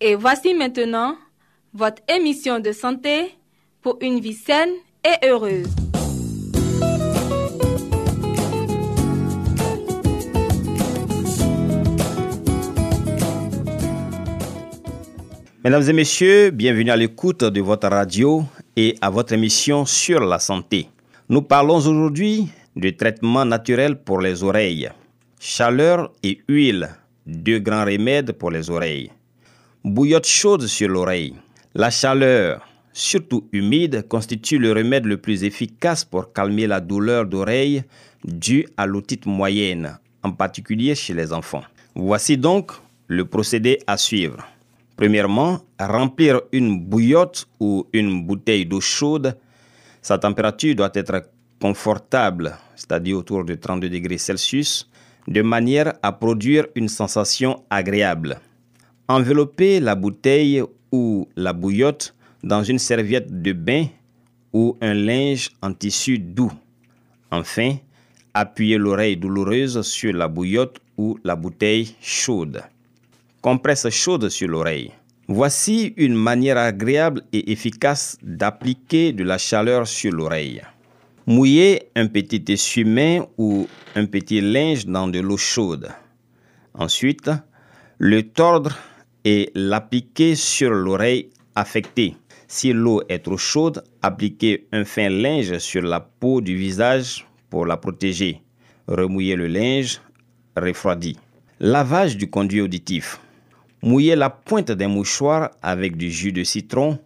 Et voici maintenant votre émission de santé pour une vie saine et heureuse. Mesdames et messieurs, bienvenue à l'écoute de votre radio et à votre émission sur la santé. Nous parlons aujourd'hui du traitement naturel pour les oreilles. Chaleur et huile, deux grands remèdes pour les oreilles. Bouillotte chaude sur l'oreille. La chaleur, surtout humide, constitue le remède le plus efficace pour calmer la douleur d'oreille due à l'otite moyenne, en particulier chez les enfants. Voici donc le procédé à suivre. Premièrement, remplir une bouillotte ou une bouteille d'eau chaude. Sa température doit être confortable, c'est-à-dire autour de 32 degrés Celsius, de manière à produire une sensation agréable. Envelopper la bouteille ou la bouillotte dans une serviette de bain ou un linge en tissu doux. Enfin, appuyez l'oreille douloureuse sur la bouillotte ou la bouteille chaude. Compresse chaude sur l'oreille. Voici une manière agréable et efficace d'appliquer de la chaleur sur l'oreille. Mouillez un petit essuie-main ou un petit linge dans de l'eau chaude. Ensuite, le tordre et l'appliquer sur l'oreille affectée. Si l'eau est trop chaude, appliquez un fin linge sur la peau du visage pour la protéger. Remouillez le linge, refroidi. Lavage du conduit auditif. Mouillez la pointe d'un mouchoir avec du jus de citron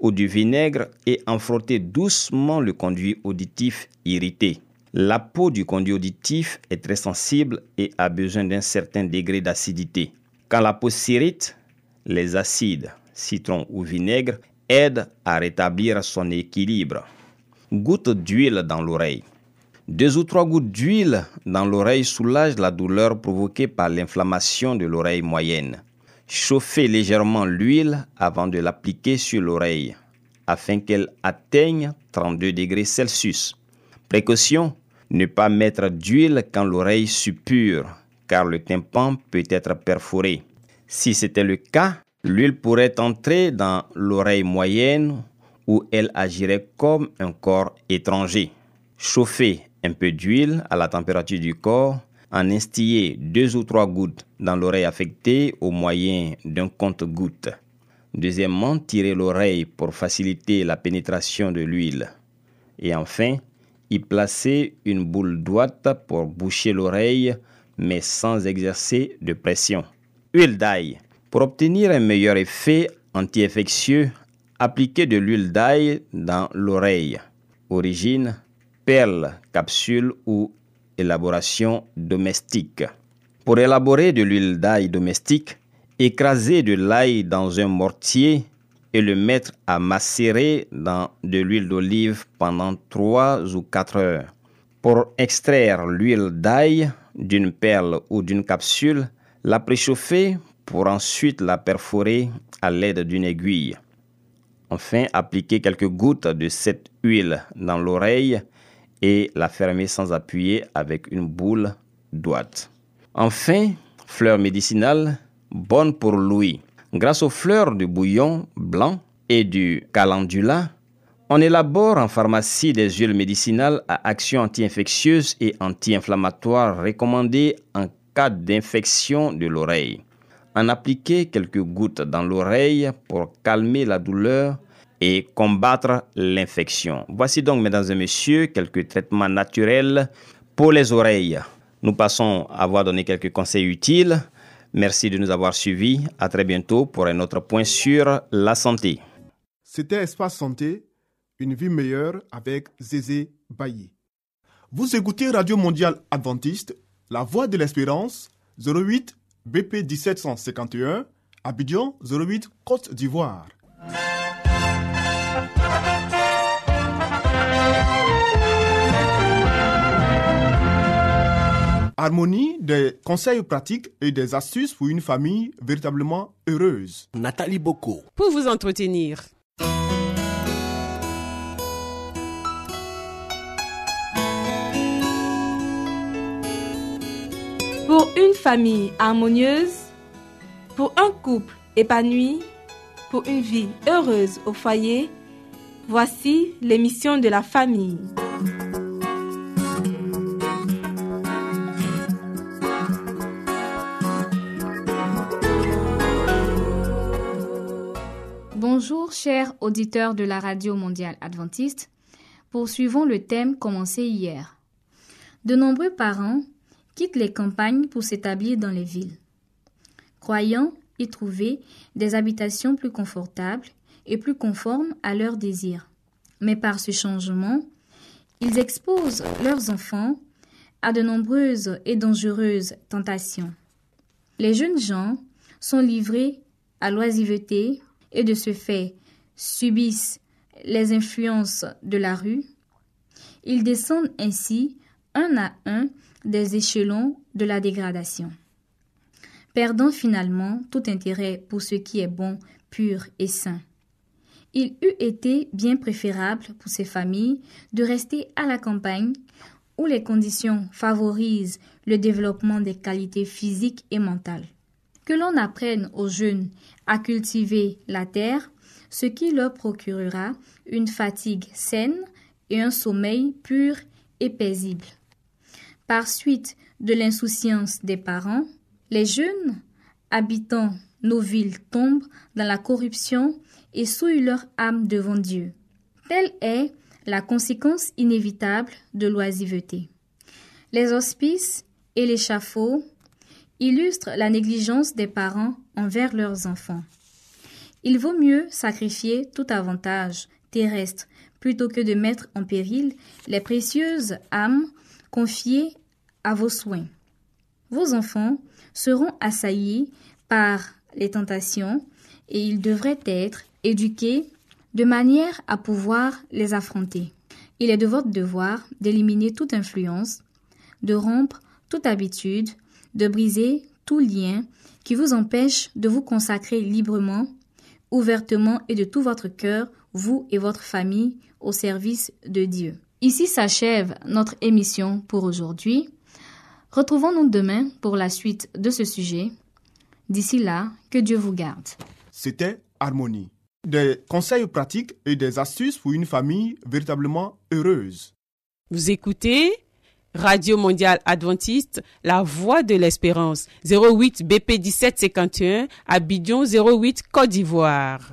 ou du vinaigre et en frottez doucement le conduit auditif irrité. La peau du conduit auditif est très sensible et a besoin d'un certain degré d'acidité. Quand la peau s'irrite, les acides, citron ou vinaigre, aident à rétablir son équilibre. Goutte d'huile dans l'oreille. Deux ou trois gouttes d'huile dans l'oreille soulagent la douleur provoquée par l'inflammation de l'oreille moyenne. Chauffez légèrement l'huile avant de l'appliquer sur l'oreille afin qu'elle atteigne 32 degrés Celsius. Précaution, ne pas mettre d'huile quand l'oreille suppure car le tympan peut être perforé. Si c'était le cas, l'huile pourrait entrer dans l'oreille moyenne où elle agirait comme un corps étranger. Chauffez un peu d'huile à la température du corps, en instiller deux ou trois gouttes dans l'oreille affectée au moyen d'un compte-goutte. Deuxièmement, tirez l'oreille pour faciliter la pénétration de l'huile. Et enfin, y placez une boule droite pour boucher l'oreille, mais sans exercer de pression. Huile d'ail. Pour obtenir un meilleur effet anti-infectieux, appliquez de l'huile d'ail dans l'oreille. Origine, perle, capsule ou élaboration domestique. Pour élaborer de l'huile d'ail domestique, écrasez de l'ail dans un mortier et le mettre à macérer dans de l'huile d'olive pendant 3 ou 4 heures. Pour extraire l'huile d'ail d'une perle ou d'une capsule, la préchauffer pour ensuite la perforer à l'aide d'une aiguille. Enfin, appliquez quelques gouttes de cette huile dans l'oreille et la fermer sans appuyer avec une boule droite. Enfin, fleurs médicinales bonnes pour l'ouïe. Grâce aux fleurs du bouillon blanc et du calendula, on élabore en pharmacie des huiles médicinales à action anti-infectieuse et anti-inflammatoire recommandées en cas d'infection de l'oreille. En appliquer quelques gouttes dans l'oreille pour calmer la douleur et combattre l'infection. Voici donc, mesdames et messieurs, quelques traitements naturels pour les oreilles. Nous passons à avoir donné quelques conseils utiles. Merci de nous avoir suivis. À très bientôt pour un autre point sur la santé. C'était Espace Santé, une vie meilleure avec Zézé Bailly. Vous écoutez Radio Mondiale Adventiste, La Voix de l'Espérance, 08 BP 1751, Abidjan 08 Côte d'Ivoire. Harmonie, des conseils pratiques et des astuces pour une famille véritablement heureuse. Nathalie Boko. Pour vous entretenir. Pour une famille harmonieuse, pour un couple épanoui, pour une vie heureuse au foyer, voici l'émission de la famille. Bonjour chers auditeurs de la Radio mondiale adventiste. Poursuivons le thème commencé hier. De nombreux parents quittent les campagnes pour s'établir dans les villes, croyant y trouver des habitations plus confortables et plus conformes à leurs désirs. Mais par ce changement, ils exposent leurs enfants à de nombreuses et dangereuses tentations. Les jeunes gens sont livrés à l'oisiveté et de ce fait subissent les influences de la rue. Ils descendent ainsi un à un des échelons de la dégradation, perdant finalement tout intérêt pour ce qui est bon, pur et sain. Il eût été bien préférable pour ces familles de rester à la campagne où les conditions favorisent le développement des qualités physiques et mentales. Que l'on apprenne aux jeunes à cultiver la terre, ce qui leur procurera une fatigue saine et un sommeil pur et paisible. Par suite de l'insouciance des parents, les jeunes habitant nos villes tombent dans la corruption et souillent leur âme devant Dieu. Telle est la conséquence inévitable de l'oisiveté. Les hospices et l'échafaud illustrent la négligence des parents envers leurs enfants. Il vaut mieux sacrifier tout avantage terrestre plutôt que de mettre en péril les précieuses âmes confiées à vos soins. Vos enfants seront assaillis par les tentations et ils devraient être éduqués de manière à pouvoir les affronter. Il est de votre devoir d'éliminer toute influence, de rompre toute habitude, de briser tout lien qui vous empêche de vous consacrer librement, ouvertement et de tout votre cœur, vous et votre famille, au service de Dieu. Ici s'achève notre émission pour aujourd'hui. Retrouvons-nous demain pour la suite de ce sujet. D'ici là, que Dieu vous garde. C'était Harmonie. Des conseils pratiques et des astuces pour une famille véritablement heureuse. Vous écoutez Radio Mondiale Adventiste, La Voix de l'Espérance, 08 BP 1751, Abidjan 08 Côte d'Ivoire.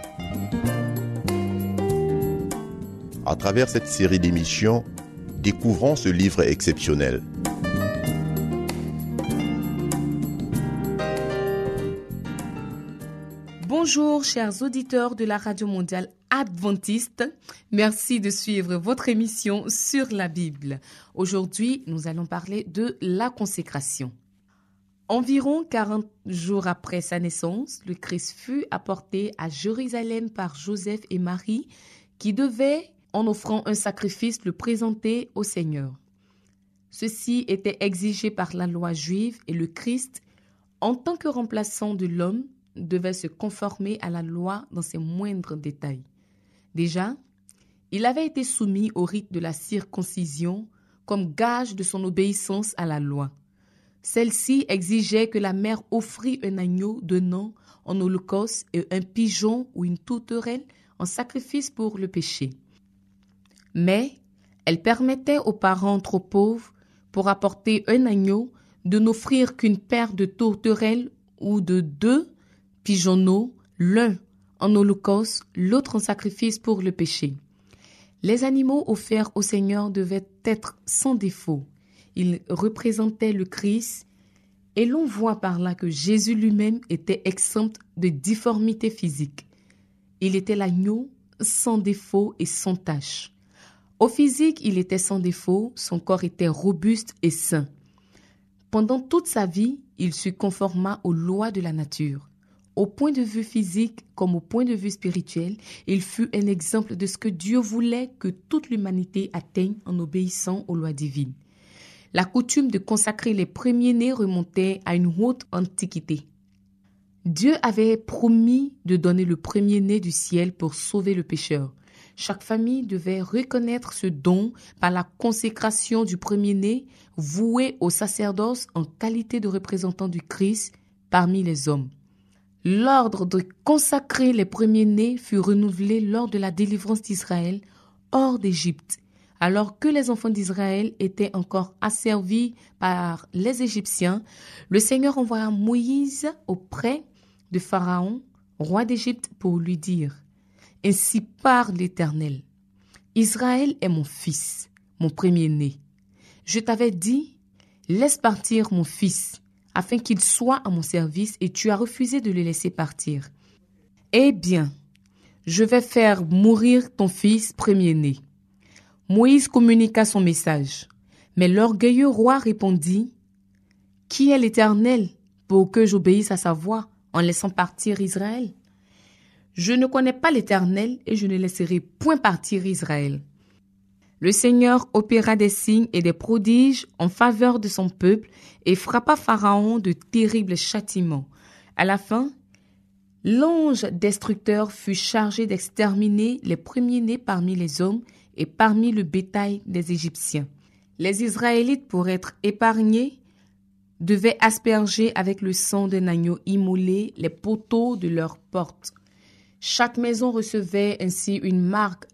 À travers cette série d'émissions, découvrons ce livre exceptionnel. Bonjour chers auditeurs de la Radio mondiale adventiste. Merci de suivre votre émission sur la Bible. Aujourd'hui, nous allons parler de la consécration. Environ 40 jours après sa naissance, le Christ fut apporté à Jérusalem par Joseph et Marie qui devaient, en offrant un sacrifice, le présenter au Seigneur. Ceci était exigé par la loi juive et le Christ, en tant que remplaçant de l'homme, devait se conformer à la loi dans ses moindres détails. Déjà, il avait été soumis au rite de la circoncision comme gage de son obéissance à la loi. Celle-ci exigeait que la mère offrît un agneau donnant en holocauste et un pigeon ou une tourterelle en sacrifice pour le péché. Mais elle permettait aux parents trop pauvres, pour apporter un agneau, de n'offrir qu'une paire de tourterelles ou de deux pigeonneaux, l'un en holocauste, l'autre en sacrifice pour le péché. Les animaux offerts au Seigneur devaient être sans défaut. Ils représentaient le Christ et l'on voit par là que Jésus lui-même était exempt de difformité physique. Il était l'agneau sans défaut et sans tache. Au physique, il était sans défaut, son corps était robuste et sain. Pendant toute sa vie, il se conforma aux lois de la nature. Au point de vue physique comme au point de vue spirituel, il fut un exemple de ce que Dieu voulait que toute l'humanité atteigne en obéissant aux lois divines. La coutume de consacrer les premiers-nés remontait à une haute antiquité. Dieu avait promis de donner le premier-né du ciel pour sauver le pécheur. Chaque famille devait reconnaître ce don par la consécration du premier-né voué au sacerdoce en qualité de représentant du Christ parmi les hommes. L'ordre de consacrer les premiers-nés fut renouvelé lors de la délivrance d'Israël hors d'Égypte, alors que les enfants d'Israël étaient encore asservis par les Égyptiens. Le Seigneur envoya Moïse auprès de Pharaon, roi d'Égypte, pour lui dire Ainsi parle l'Éternel. Israël est mon fils, mon premier-né. Je t'avais dit Laisse partir mon fils afin qu'il soit à mon service et tu as refusé de le laisser partir. Eh bien, je vais faire mourir ton fils premier-né. Moïse communiqua son message. Mais l'orgueilleux roi répondit, Qui est l'Éternel pour que j'obéisse à sa voix en laissant partir Israël? Je ne connais pas l'Éternel et je ne laisserai point partir Israël. Le Seigneur opéra des signes et des prodiges en faveur de son peuple et frappa Pharaon de terribles châtiments. À la fin, l'ange destructeur fut chargé d'exterminer les premiers-nés parmi les hommes et parmi le bétail des Égyptiens. Les Israélites, pour être épargnés, devaient asperger avec le sang d'un agneau immolé les poteaux de leurs portes. Chaque maison recevait ainsi une marque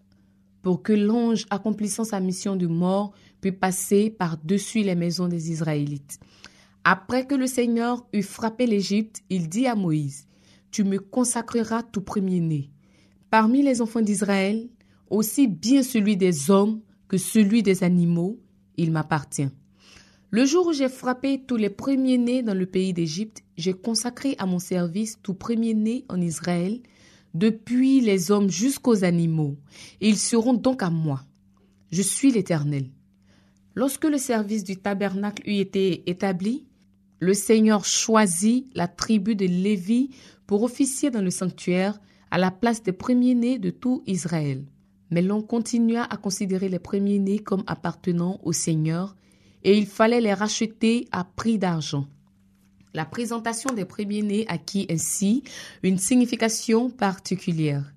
pour que l'ange accomplissant sa mission de mort puisse passer par-dessus les maisons des Israélites. Après que le Seigneur eut frappé l'Égypte, il dit à Moïse, Tu me consacreras tout premier-né. Parmi les enfants d'Israël, aussi bien celui des hommes que celui des animaux, il m'appartient. Le jour où j'ai frappé tous les premiers-nés dans le pays d'Égypte, j'ai consacré à mon service tout premier-né en Israël, depuis les hommes jusqu'aux animaux. Ils seront donc à moi. Je suis l'Éternel. Lorsque le service du tabernacle eut été établi, le Seigneur choisit la tribu de Lévi pour officier dans le sanctuaire à la place des premiers-nés de tout Israël. Mais l'on continua à considérer les premiers-nés comme appartenant au Seigneur, et il fallait les racheter à prix d'argent. La présentation des premiers-nés acquit ainsi une signification particulière,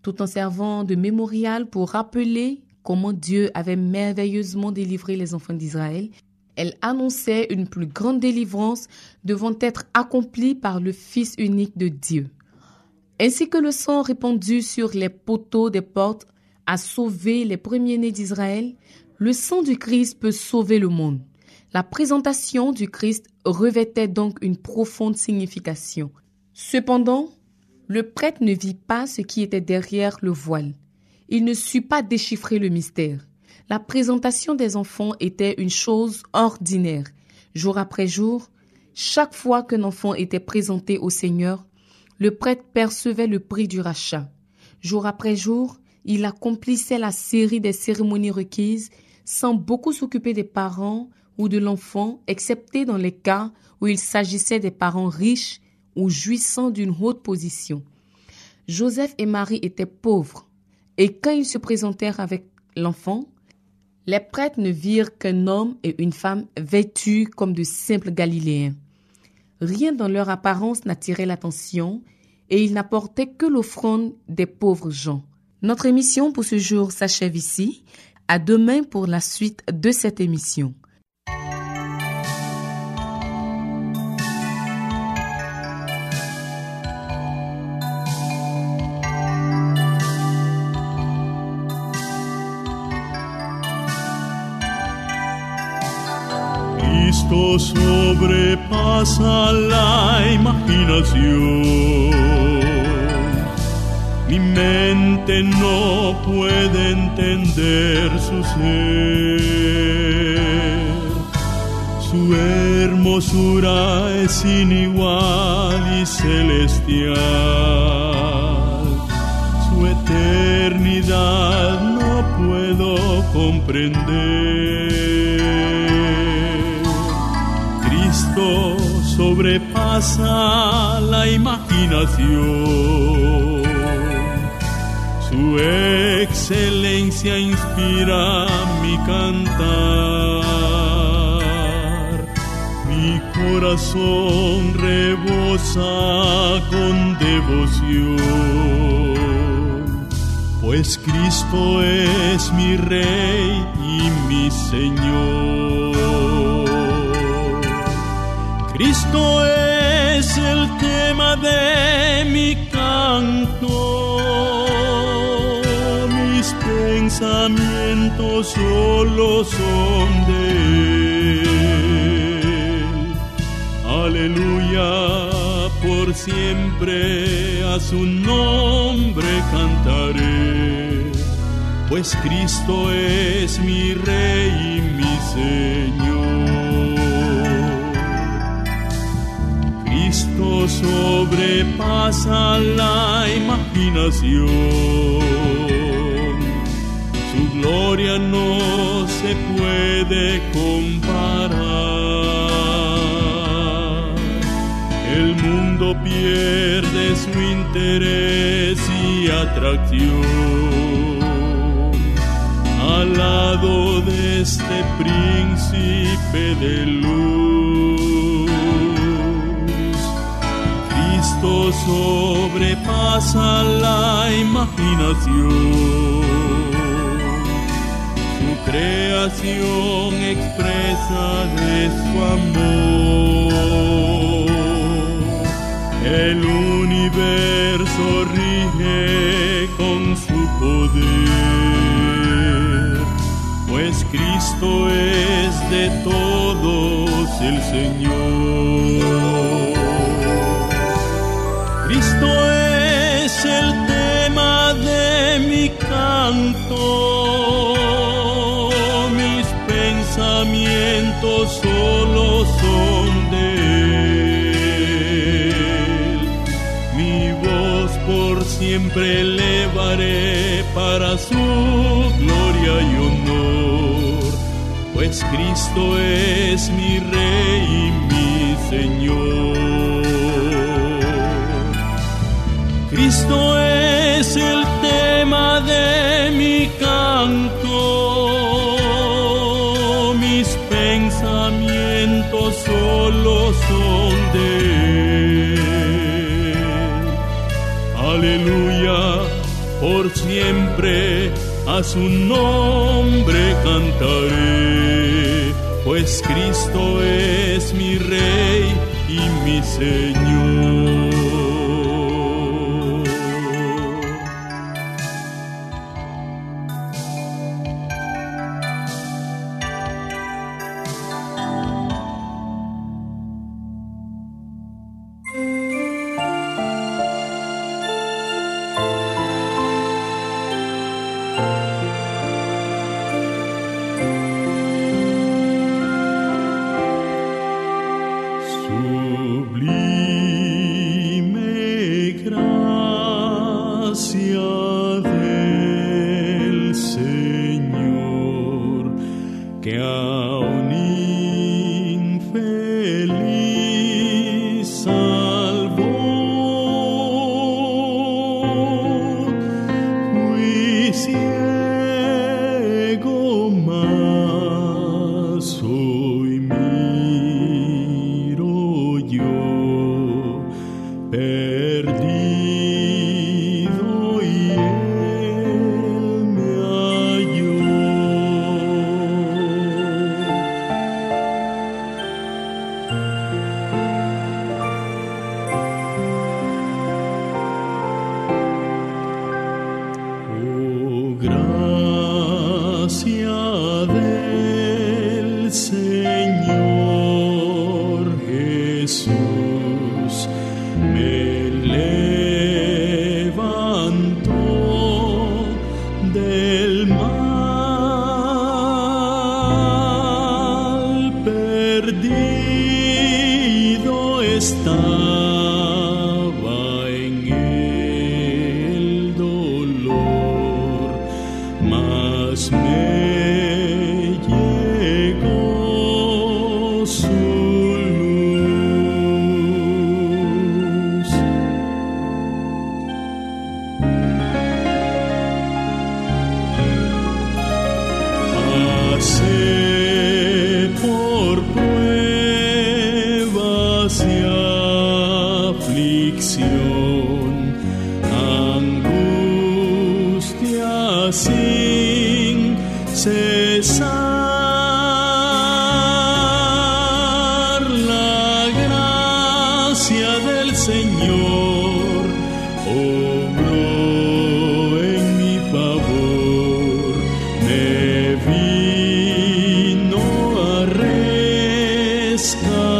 tout en servant de mémorial pour rappeler comment Dieu avait merveilleusement délivré les enfants d'Israël. Elle annonçait une plus grande délivrance devant être accomplie par le Fils unique de Dieu. Ainsi que le sang répandu sur les poteaux des portes a sauvé les premiers-nés d'Israël, le sang du Christ peut sauver le monde. La présentation du Christ revêtait donc une profonde signification. Cependant, le prêtre ne vit pas ce qui était derrière le voile. Il ne sut pas déchiffrer le mystère. La présentation des enfants était une chose ordinaire. Jour après jour, chaque fois qu'un enfant était présenté au Seigneur, le prêtre percevait le prix du rachat. Jour après jour, il accomplissait la série des cérémonies requises sans beaucoup s'occuper des parents ou de l'enfant, excepté dans les cas où il s'agissait des parents riches ou jouissant d'une haute position. Joseph et Marie étaient pauvres, et quand ils se présentèrent avec l'enfant, les prêtres ne virent qu'un homme et une femme vêtus comme de simples Galiléens. Rien dans leur apparence n'attirait l'attention et ils n'apportaient que l'offrande des pauvres gens. Notre émission pour ce jour s'achève ici. À demain pour la suite de cette émission. Cristo sobrepasa la imaginación. Mi mente no puede entender su ser. Su hermosura es sin igual y celestial. Su eternidad no puedo comprender. Cristo sobrepasa la imaginación. Su excelencia inspira mi cantar. Corazón rebosa con devoción. Pues Cristo es mi Rey y mi Señor. Cristo es el tema de mi canto. Mis pensamientos solo son de. Aleluya, por siempre a su nombre cantaré. Pues Cristo es mi Rey y mi Señor. Cristo sobrepasa la imaginación. Su gloria no se puede comparar. Pierde su interés y atracción al lado de este príncipe de luz. Cristo sobrepasa la imaginación. Su creación expresa de su amor. El universo rige con su poder, pues Cristo es de todos el Señor. Cristo es el tema de mi canto, mis pensamientos solo son siempre elevaré para su gloria y honor, pues Cristo es mi Rey y mi Señor. Por siempre a su nombre cantaré, pues Cristo es mi Rey y mi Señor. sky.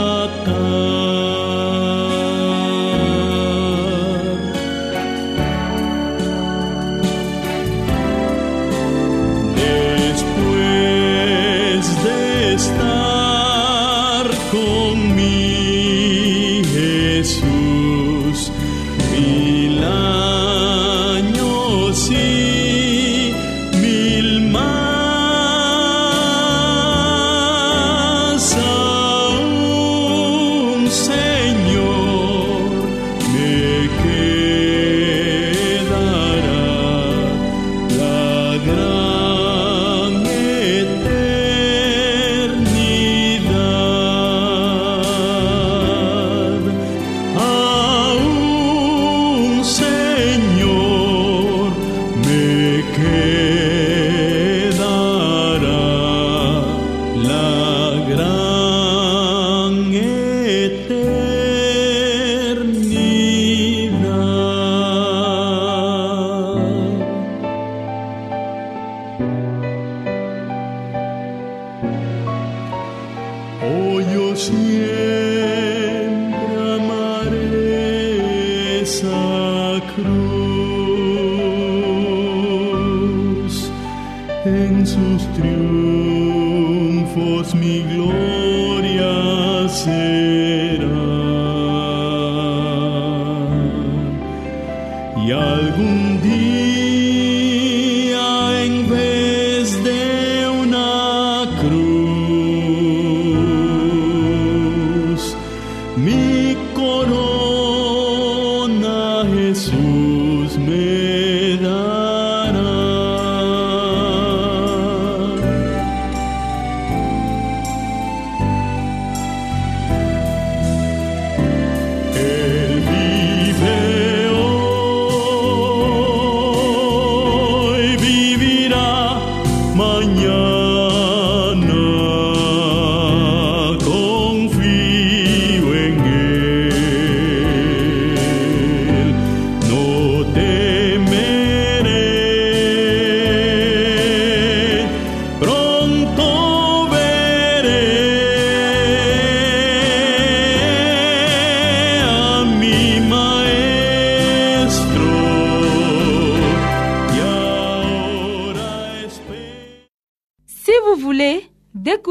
soon.